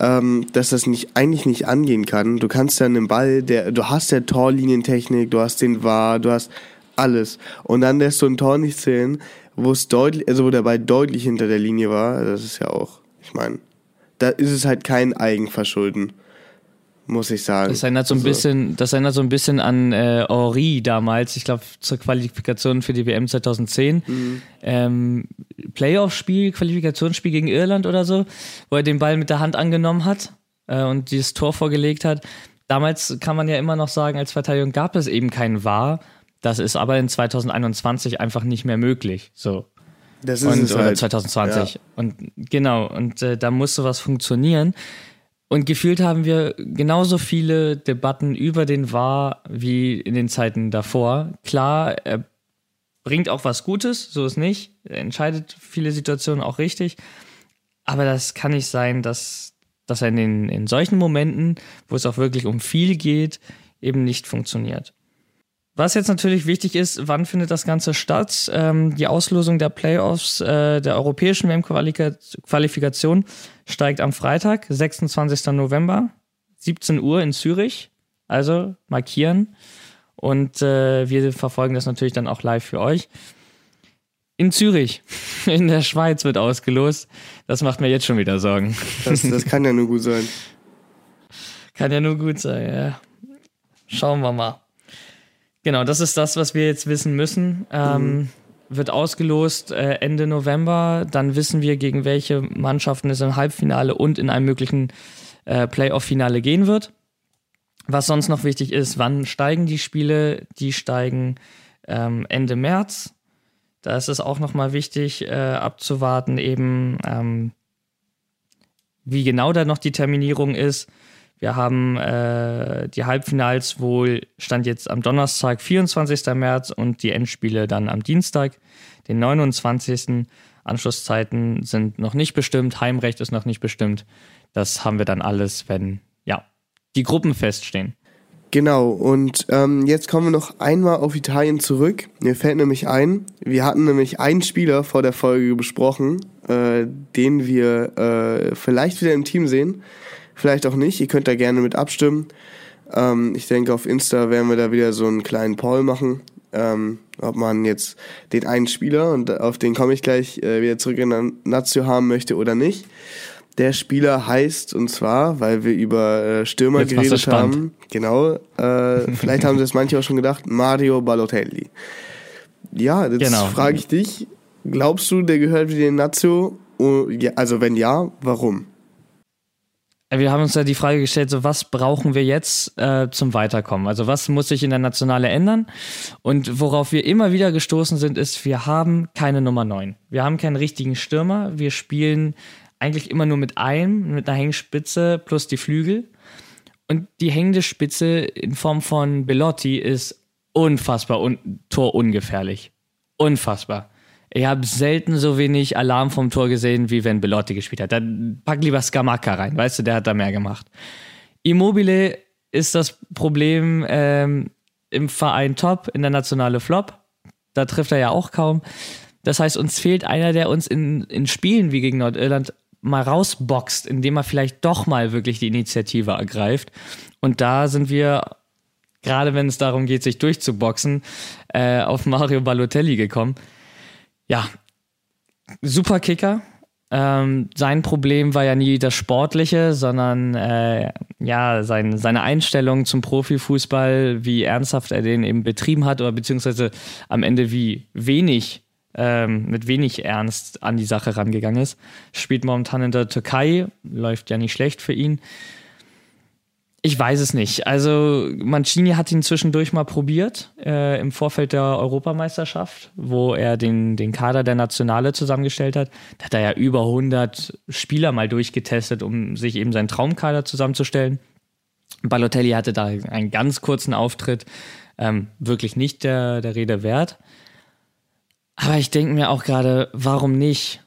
ähm, dass das nicht eigentlich nicht angehen kann. Du kannst ja einen Ball, der, du hast ja Torlinientechnik, du hast den VAR, du hast alles und dann lässt du ein Tor nicht zählen, wo es deutlich, also wo der Ball deutlich hinter der Linie war. Das ist ja auch, ich meine, da ist es halt kein Eigenverschulden, muss ich sagen. Das erinnert so ein Also- bisschen, das erinnert so ein bisschen an äh, Henri damals, ich glaube zur Qualifikation für die WM 2010. Mhm. Ähm, Playoff-Spiel, Qualifikationsspiel gegen Irland oder so, wo er den Ball mit der Hand angenommen hat äh, und dieses Tor vorgelegt hat. Damals kann man ja immer noch sagen, als Verteidigung gab es eben keinen VAR. Das ist aber in 2021 einfach nicht mehr möglich. So. Das ist und, es oder halt. 2020. Und genau, und äh, da muss sowas funktionieren. Und gefühlt haben wir genauso viele Debatten über den VAR wie in den Zeiten davor. Klar, er bringt auch was Gutes, so ist nicht. Er entscheidet viele Situationen auch richtig. Aber das kann nicht sein, dass, dass er in, den, in solchen Momenten, wo es auch wirklich um viel geht, eben nicht funktioniert. Was jetzt natürlich wichtig ist, wann findet das Ganze statt? Ähm, die Auslosung der Playoffs äh, der europäischen WM-Qualifikation steigt am Freitag, 26. November, 17 Uhr in Zürich. Also markieren. Und äh, wir verfolgen das natürlich dann auch live für euch. In Zürich, in der Schweiz wird ausgelost. Das macht mir jetzt schon wieder Sorgen. Das, das kann ja nur gut sein. Kann ja nur gut sein, ja. Schauen wir mal. Genau, das ist das, was wir jetzt wissen müssen. Ähm, Wird ausgelost äh, Ende November. Dann wissen wir, gegen welche Mannschaften es im Halbfinale und in einem möglichen äh, Playoff-Finale gehen wird. Was sonst noch wichtig ist, wann steigen die Spiele? Die steigen ähm, Ende März. Da ist es auch nochmal wichtig äh, abzuwarten, eben ähm, wie genau da noch die Terminierung ist. Wir haben äh, die Halbfinals wohl stand jetzt am Donnerstag, 24. März und die Endspiele dann am Dienstag, den 29. Anschlusszeiten sind noch nicht bestimmt, Heimrecht ist noch nicht bestimmt. Das haben wir dann alles, wenn ja die Gruppen feststehen. Genau, und ähm, jetzt kommen wir noch einmal auf Italien zurück. Mir fällt nämlich ein, wir hatten nämlich einen Spieler vor der Folge besprochen, äh, den wir äh, vielleicht wieder im Team sehen, vielleicht auch nicht. Ihr könnt da gerne mit abstimmen. Ähm, ich denke, auf Insta werden wir da wieder so einen kleinen Poll machen, ähm, ob man jetzt den einen Spieler, und auf den komme ich gleich äh, wieder zurück in der Nazio haben möchte oder nicht. Der Spieler heißt, und zwar, weil wir über äh, Stürmer Jetzt geredet haben, genau, äh, vielleicht haben sie das manche auch schon gedacht, Mario Balotelli. Ja, jetzt Genau. frage ich dich, glaubst du, der gehört wieder in Nazio? Oh, also wenn ja, warum? Wir haben uns ja die Frage gestellt, so was brauchen wir jetzt äh, zum Weiterkommen? Also was muss sich in der Nationale ändern? Und worauf wir immer wieder gestoßen sind, ist, wir haben keine Nummer 9. Wir haben keinen richtigen Stürmer. Wir spielen eigentlich immer nur mit einem, mit einer Hängspitze plus die Flügel. Und die hängende Spitze in Form von Belotti ist unfassbar un torungefährlich. Unfassbar. Ich habe selten so wenig Alarm vom Tor gesehen, wie wenn Belotti gespielt hat. Dann pack lieber Skamaka rein, weißt du, der hat da mehr gemacht. Immobile ist das Problem ähm, im Verein top, in der Nationale Flop. Da trifft er ja auch kaum. Das heißt, uns fehlt einer, der uns in, in Spielen wie gegen Nordirland mal rausboxt, indem er vielleicht doch mal wirklich die Initiative ergreift. Und da sind wir, gerade wenn es darum geht, sich durchzuboxen, äh, auf Mario Balotelli gekommen. Ja, super Kicker. Ähm, sein Problem war ja nie das Sportliche, sondern äh, ja sein, seine Einstellung zum Profifußball, wie ernsthaft er den eben betrieben hat oder beziehungsweise am Ende wie wenig ähm, mit wenig Ernst an die Sache rangegangen ist. Spielt momentan in der Türkei, läuft ja nicht schlecht für ihn. Ich weiß es nicht. Also Mancini hat ihn zwischendurch mal probiert äh, im Vorfeld der Europameisterschaft, wo er den, den Kader der Nationale zusammengestellt hat. Da hat er ja über 100 Spieler mal durchgetestet, um sich eben seinen Traumkader zusammenzustellen. Balotelli hatte da einen ganz kurzen Auftritt, ähm, wirklich nicht der, der Rede wert. Aber ich denke mir auch gerade, warum nicht?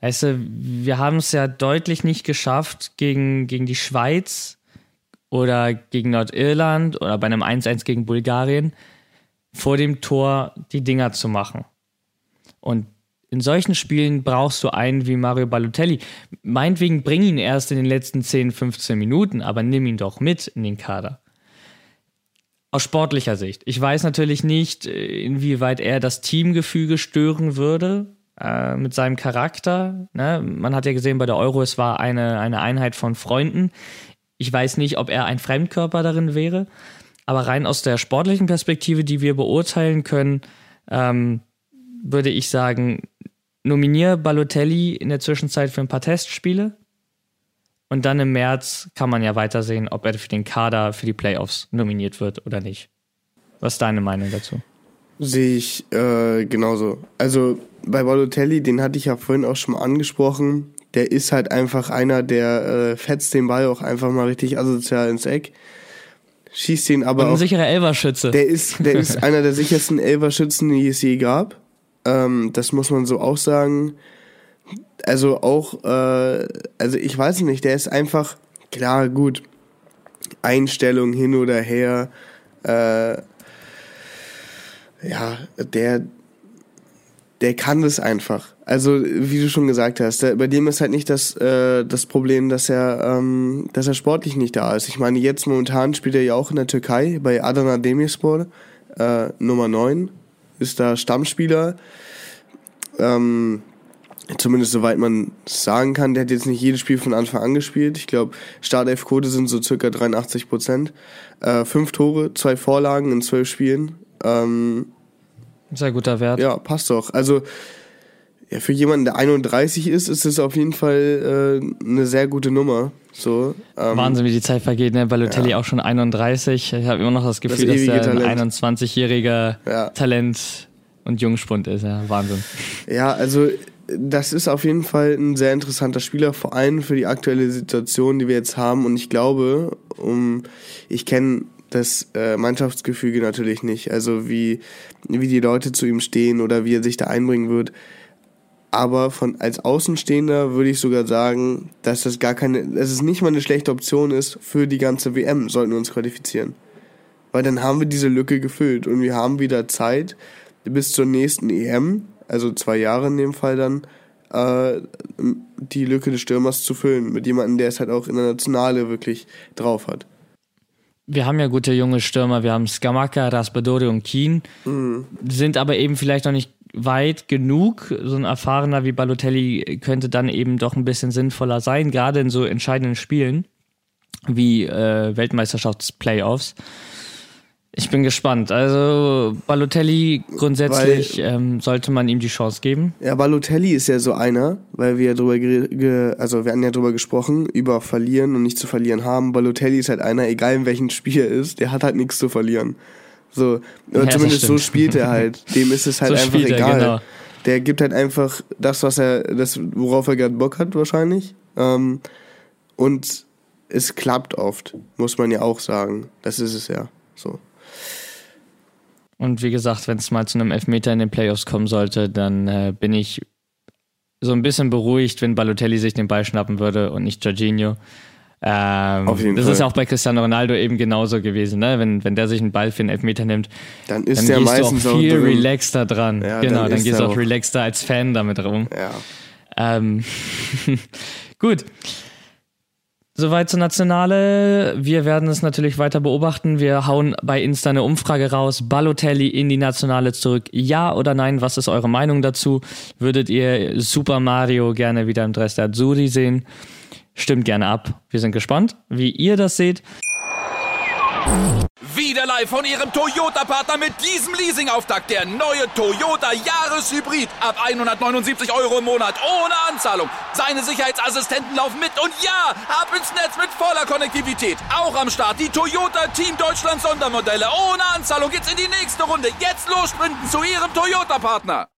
Weißt du, wir haben es ja deutlich nicht geschafft, gegen, gegen die Schweiz oder gegen Nordirland oder bei einem 1-1 gegen Bulgarien vor dem Tor die Dinger zu machen. Und in solchen Spielen brauchst du einen wie Mario Balotelli. Meinetwegen bring ihn erst in den letzten 10, 15 Minuten, aber nimm ihn doch mit in den Kader. Aus sportlicher Sicht. Ich weiß natürlich nicht, inwieweit er das Teamgefüge stören würde äh, mit seinem Charakter. Ne? Man hat ja gesehen bei der Euro, es war eine, eine Einheit von Freunden. Ich weiß nicht, ob er ein Fremdkörper darin wäre, aber rein aus der sportlichen Perspektive, die wir beurteilen können, ähm, würde ich sagen, nominiere Balotelli in der Zwischenzeit für ein paar Testspiele. Und dann im März kann man ja weitersehen, ob er für den Kader für die Playoffs nominiert wird oder nicht. Was ist deine Meinung dazu? Sehe ich äh, genauso. Also bei Balotelli, den hatte ich ja vorhin auch schon mal angesprochen. Der ist halt einfach einer, der äh, fetzt den Ball auch einfach mal richtig asozial ins Eck. Schießt ihn aber. Und ein auch, sicherer Elverschütze. Der ist, der ist einer der sichersten Elverschützen, die es je gab. Ähm, das muss man so auch sagen. Also auch, äh, also ich weiß nicht, der ist einfach, klar, gut, Einstellung hin oder her, äh, ja, der, der kann das einfach. Also, wie du schon gesagt hast, der, bei dem ist halt nicht das, äh, das Problem, dass er, ähm, dass er sportlich nicht da ist. Ich meine, jetzt momentan spielt er ja auch in der Türkei bei Adana Demirspor, äh, Nummer 9, ist da Stammspieler. Ähm, zumindest soweit man sagen kann, der hat jetzt nicht jedes Spiel von Anfang an gespielt. Ich glaube, Startelf-Quote sind so circa 83 Prozent. Äh, fünf Tore, zwei Vorlagen in zwölf Spielen. Ähm, Sehr guter Wert. ja, passt doch. Also ja, für jemanden, der 31 ist, ist es auf jeden Fall äh, eine sehr gute Nummer. So, ähm, Wahnsinn, wie die Zeit vergeht, ne? Balotelli Ja. auch schon 31. Ich habe immer noch das Gefühl, Das dass er ein Talent. 21-jähriger Ja. Talent und Jungspund ist. Ja, Wahnsinn. Ja, also das ist auf jeden Fall ein sehr interessanter Spieler, vor allem für die aktuelle Situation, die wir jetzt haben. Und ich glaube, um ich kenne das äh, Mannschaftsgefüge natürlich nicht, also wie, wie die Leute zu ihm stehen oder wie er sich da einbringen wird. Aber von als Außenstehender würde ich sogar sagen, dass das gar keine, dass es nicht mal eine schlechte Option ist für die ganze WM, sollten wir uns qualifizieren. Weil dann haben wir diese Lücke gefüllt und wir haben wieder Zeit bis zur nächsten EM, also zwei Jahre in dem Fall dann, äh, die Lücke des Stürmers zu füllen mit jemandem, der es halt auch in der Nationale wirklich drauf hat. Wir haben ja gute junge Stürmer. Wir haben Skamaka, Raspadori und Keen. Sind aber eben vielleicht noch nicht weit genug. So ein erfahrener wie Balotelli könnte dann eben doch ein bisschen sinnvoller sein, gerade in so entscheidenden Spielen wie äh, Weltmeisterschaftsplayoffs. Ich bin gespannt. Also Balotelli grundsätzlich ähm, sollte man ihm die Chance geben. Ja, Balotelli ist ja so einer, weil wir ja drüber, ge also wir hatten ja drüber gesprochen, über verlieren und nicht zu verlieren haben. Balotelli ist halt einer, egal in welchem Spiel er ist, der hat halt nichts zu verlieren. So, das zumindest so spielt er halt. Dem ist es halt So einfach spielt er, egal. genau. Der gibt halt einfach das, was er, das, worauf er gerade Bock hat, wahrscheinlich. Ähm, und es klappt oft, muss man ja auch sagen. Das ist es ja. So. Und wie gesagt, wenn es mal zu einem Elfmeter in den Playoffs kommen sollte, dann äh, bin ich so ein bisschen beruhigt, wenn Balotelli sich den Ball schnappen würde und nicht Jorginho. Ähm, das Fall. ist auch bei Cristiano Ronaldo eben genauso gewesen, ne? Wenn, wenn der sich einen Ball für einen Elfmeter nimmt, Dann ist dann der meistens auch viel relaxter dran. Ja, genau, dann dann, gehst du auch auch- relaxter als Fan damit rum. Ja. Ähm, gut. Soweit zur Nationale. Wir werden es natürlich weiter beobachten. Wir hauen bei Insta eine Umfrage raus. Balotelli in die Nationale zurück. Ja oder nein? Was ist eure Meinung dazu? Würdet ihr Super Mario gerne wieder im Dress der Azzurri sehen? Stimmt gerne ab. Wir sind gespannt, wie ihr das seht. Wieder live von Ihrem Toyota-Partner mit diesem Leasing-Auftakt. Der neue Toyota Jahreshybrid. Ab 179 Euro im Monat. Ohne Anzahlung. Seine Sicherheitsassistenten laufen mit. Und ja, ab ins Netz mit voller Konnektivität. Auch am Start die Toyota Team Deutschland Sondermodelle. Ohne Anzahlung geht's in die nächste Runde. Jetzt los sprinten zu Ihrem Toyota-Partner.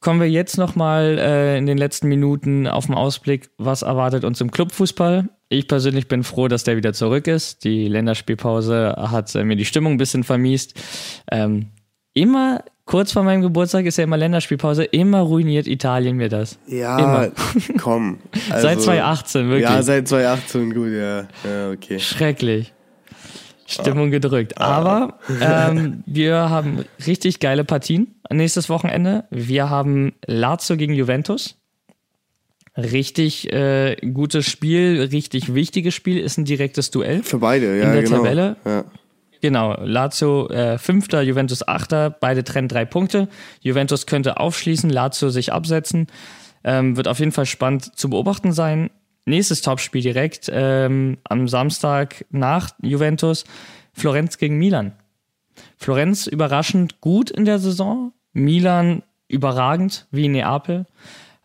Kommen wir jetzt nochmal äh, in den letzten Minuten auf den Ausblick. Was erwartet uns im Clubfußball? Ich persönlich bin froh, dass der wieder zurück ist. Die Länderspielpause hat äh, mir die Stimmung ein bisschen vermiest. Ähm, immer kurz vor meinem Geburtstag ist ja immer Länderspielpause. Immer ruiniert Italien mir das. Ja, Immer. komm. seit Also- 2018, wirklich. Ja, seit 2018, gut, ja. Ja, okay. Schrecklich. Stimmung gedrückt. Aber ähm, wir haben richtig geile Partien nächstes Wochenende. Wir haben Lazio gegen Juventus. Richtig äh, gutes Spiel, richtig wichtiges Spiel, ist ein direktes Duell. Für beide, ja, der genau. Tabelle? Ja. Genau, Lazio äh, Fünfter, Juventus Achter, beide trennen drei Punkte. Juventus könnte aufschließen, Lazio sich absetzen. Ähm, wird auf jeden Fall spannend zu beobachten sein. Nächstes Topspiel direkt ähm, am Samstag nach Juventus, Florenz gegen Milan. Florenz überraschend gut in der Saison, Milan überragend wie Neapel.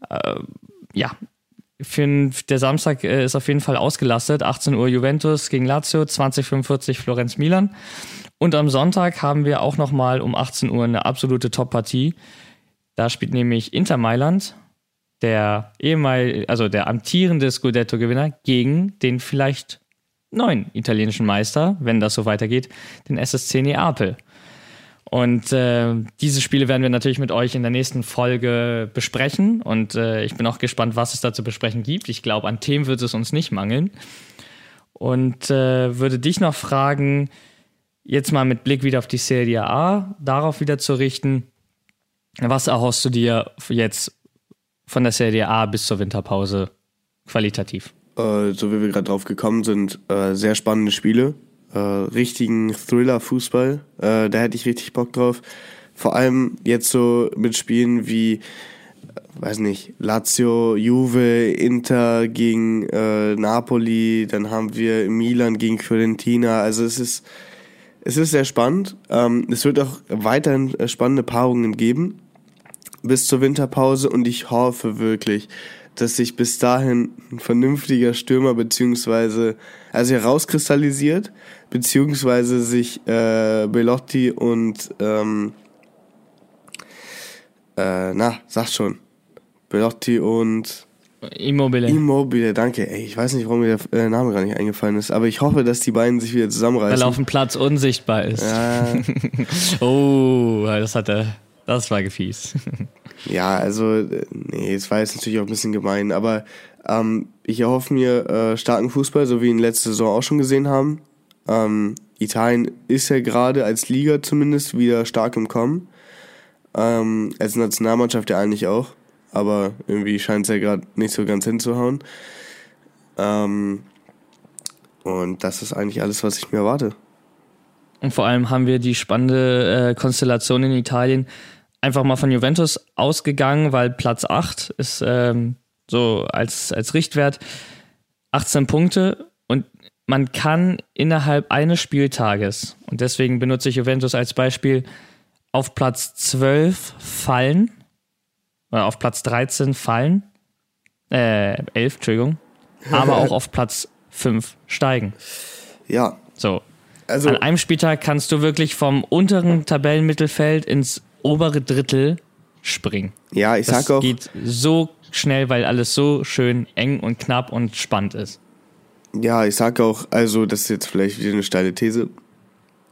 Äh, ja, für den- der Samstag äh, ist auf jeden Fall ausgelastet. 18 Uhr Juventus gegen Lazio, 2045 Florenz Milan. Und am Sonntag haben wir auch nochmal um 18 Uhr eine absolute Top-Partie. Da spielt nämlich Inter Mailand, der ehemal, also der amtierende Scudetto-Gewinner, gegen den vielleicht neuen italienischen Meister, wenn das so weitergeht, den SSC Neapel. Und äh, diese Spiele werden wir natürlich mit euch in der nächsten Folge besprechen. Und äh, ich bin auch gespannt, was es da zu besprechen gibt. Ich glaube, an Themen wird es uns nicht mangeln. Und äh, würde dich noch fragen, jetzt mal mit Blick wieder auf die Serie A, darauf wieder zu richten, was erhoffst du dir jetzt von der Serie A bis zur Winterpause qualitativ? Äh, so wie wir gerade drauf gekommen sind, äh, sehr spannende Spiele. Äh, richtigen Thriller-Fußball. Äh, da hätte ich richtig Bock drauf. Vor allem jetzt so mit Spielen wie, äh, weiß nicht, Lazio, Juve, Inter gegen äh, Napoli, dann haben wir Milan gegen Fiorentina. Also es ist, es ist sehr spannend. Ähm, es wird auch weiterhin äh, spannende Paarungen geben bis zur Winterpause und ich hoffe wirklich, dass sich bis dahin ein vernünftiger Stürmer beziehungsweise also herauskristallisiert, beziehungsweise sich äh, Belotti und ähm, äh, na, sag schon. Belotti und Immobile. Immobile, danke. Ey, ich weiß nicht, warum mir der äh, Name gar nicht eingefallen ist, aber ich hoffe, dass die beiden sich wieder weil zusammenreißen. er auf dem Platz unsichtbar ist. Ja, Oh, das hat er. Das war gefies. Ja, also, äh, nee, es war jetzt natürlich auch ein bisschen gemein, aber ähm, ich erhoffe mir äh, starken Fußball, so wie wir ihn letzte Saison auch schon gesehen haben. Ähm, Italien ist ja gerade als Liga zumindest wieder stark im Kommen. Ähm, als Nationalmannschaft ja eigentlich auch, aber irgendwie scheint es ja gerade nicht so ganz hinzuhauen. Ähm, und das ist eigentlich alles, was ich mir erwarte. Und vor allem haben wir die spannende äh, Konstellation in Italien einfach mal von Juventus ausgegangen, weil Platz 8 ist ähm, so als, als Richtwert 18 Punkte. Und man kann innerhalb eines Spieltages, und deswegen benutze ich Juventus als Beispiel, auf Platz 12 fallen, oder auf Platz 13 fallen, äh, 11, Entschuldigung, aber auch auf Platz 5 steigen. Ja, So, also an einem Spieltag kannst du wirklich vom unteren Tabellenmittelfeld ins obere Drittel springen. ja, ich Das sag auch, geht so schnell, weil alles so schön eng und knapp und spannend ist. Ja, ich sag auch, also das ist jetzt vielleicht wieder eine steile These,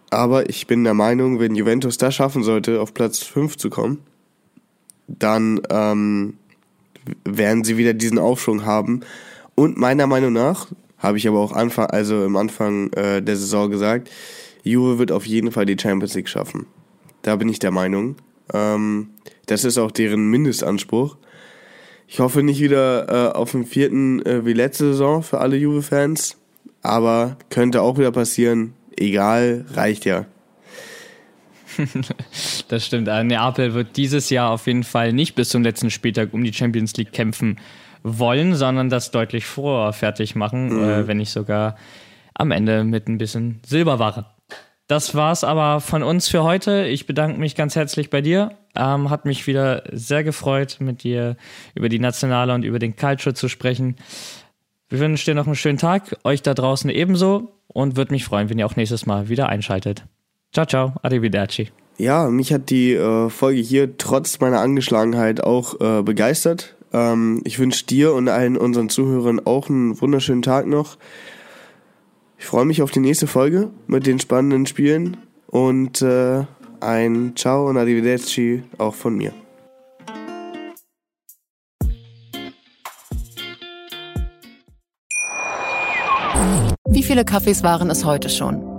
aber ich bin der Meinung, wenn Juventus das schaffen sollte, auf Platz 5 zu kommen, dann ähm, werden sie wieder diesen Aufschwung haben. Und meiner Meinung nach, habe ich aber auch Anfang, also im Anfang äh, der Saison gesagt, Juve wird auf jeden Fall die Champions League schaffen. Da bin ich der Meinung. Ähm, das ist auch deren Mindestanspruch. Ich hoffe nicht wieder äh, auf den vierten äh, wie letzte Saison für alle Juve-Fans, aber könnte auch wieder passieren. Egal, reicht ja. Das stimmt. Äh, Neapel wird dieses Jahr auf jeden Fall nicht bis zum letzten Spieltag um die Champions League kämpfen wollen, sondern das deutlich vorher fertig machen, äh, wenn nicht sogar am Ende mit ein bisschen Silberware. Das war's aber von uns für heute. Ich bedanke mich ganz herzlich bei dir. Ähm, hat mich wieder sehr gefreut, mit dir über die Nationale und über den Culture zu sprechen. Wir wünschen dir noch einen schönen Tag, euch da draußen ebenso und würde mich freuen, wenn ihr auch nächstes Mal wieder einschaltet. Ciao, ciao, arrivederci. Ja, mich hat die äh, Folge hier trotz meiner Angeschlagenheit auch äh, begeistert. Ähm, ich wünsche dir und allen unseren Zuhörern auch einen wunderschönen Tag noch. Ich freue mich auf die nächste Folge mit den spannenden Spielen und äh, ein Ciao und Arrivederci auch von mir. Wie viele Kaffees waren es heute schon?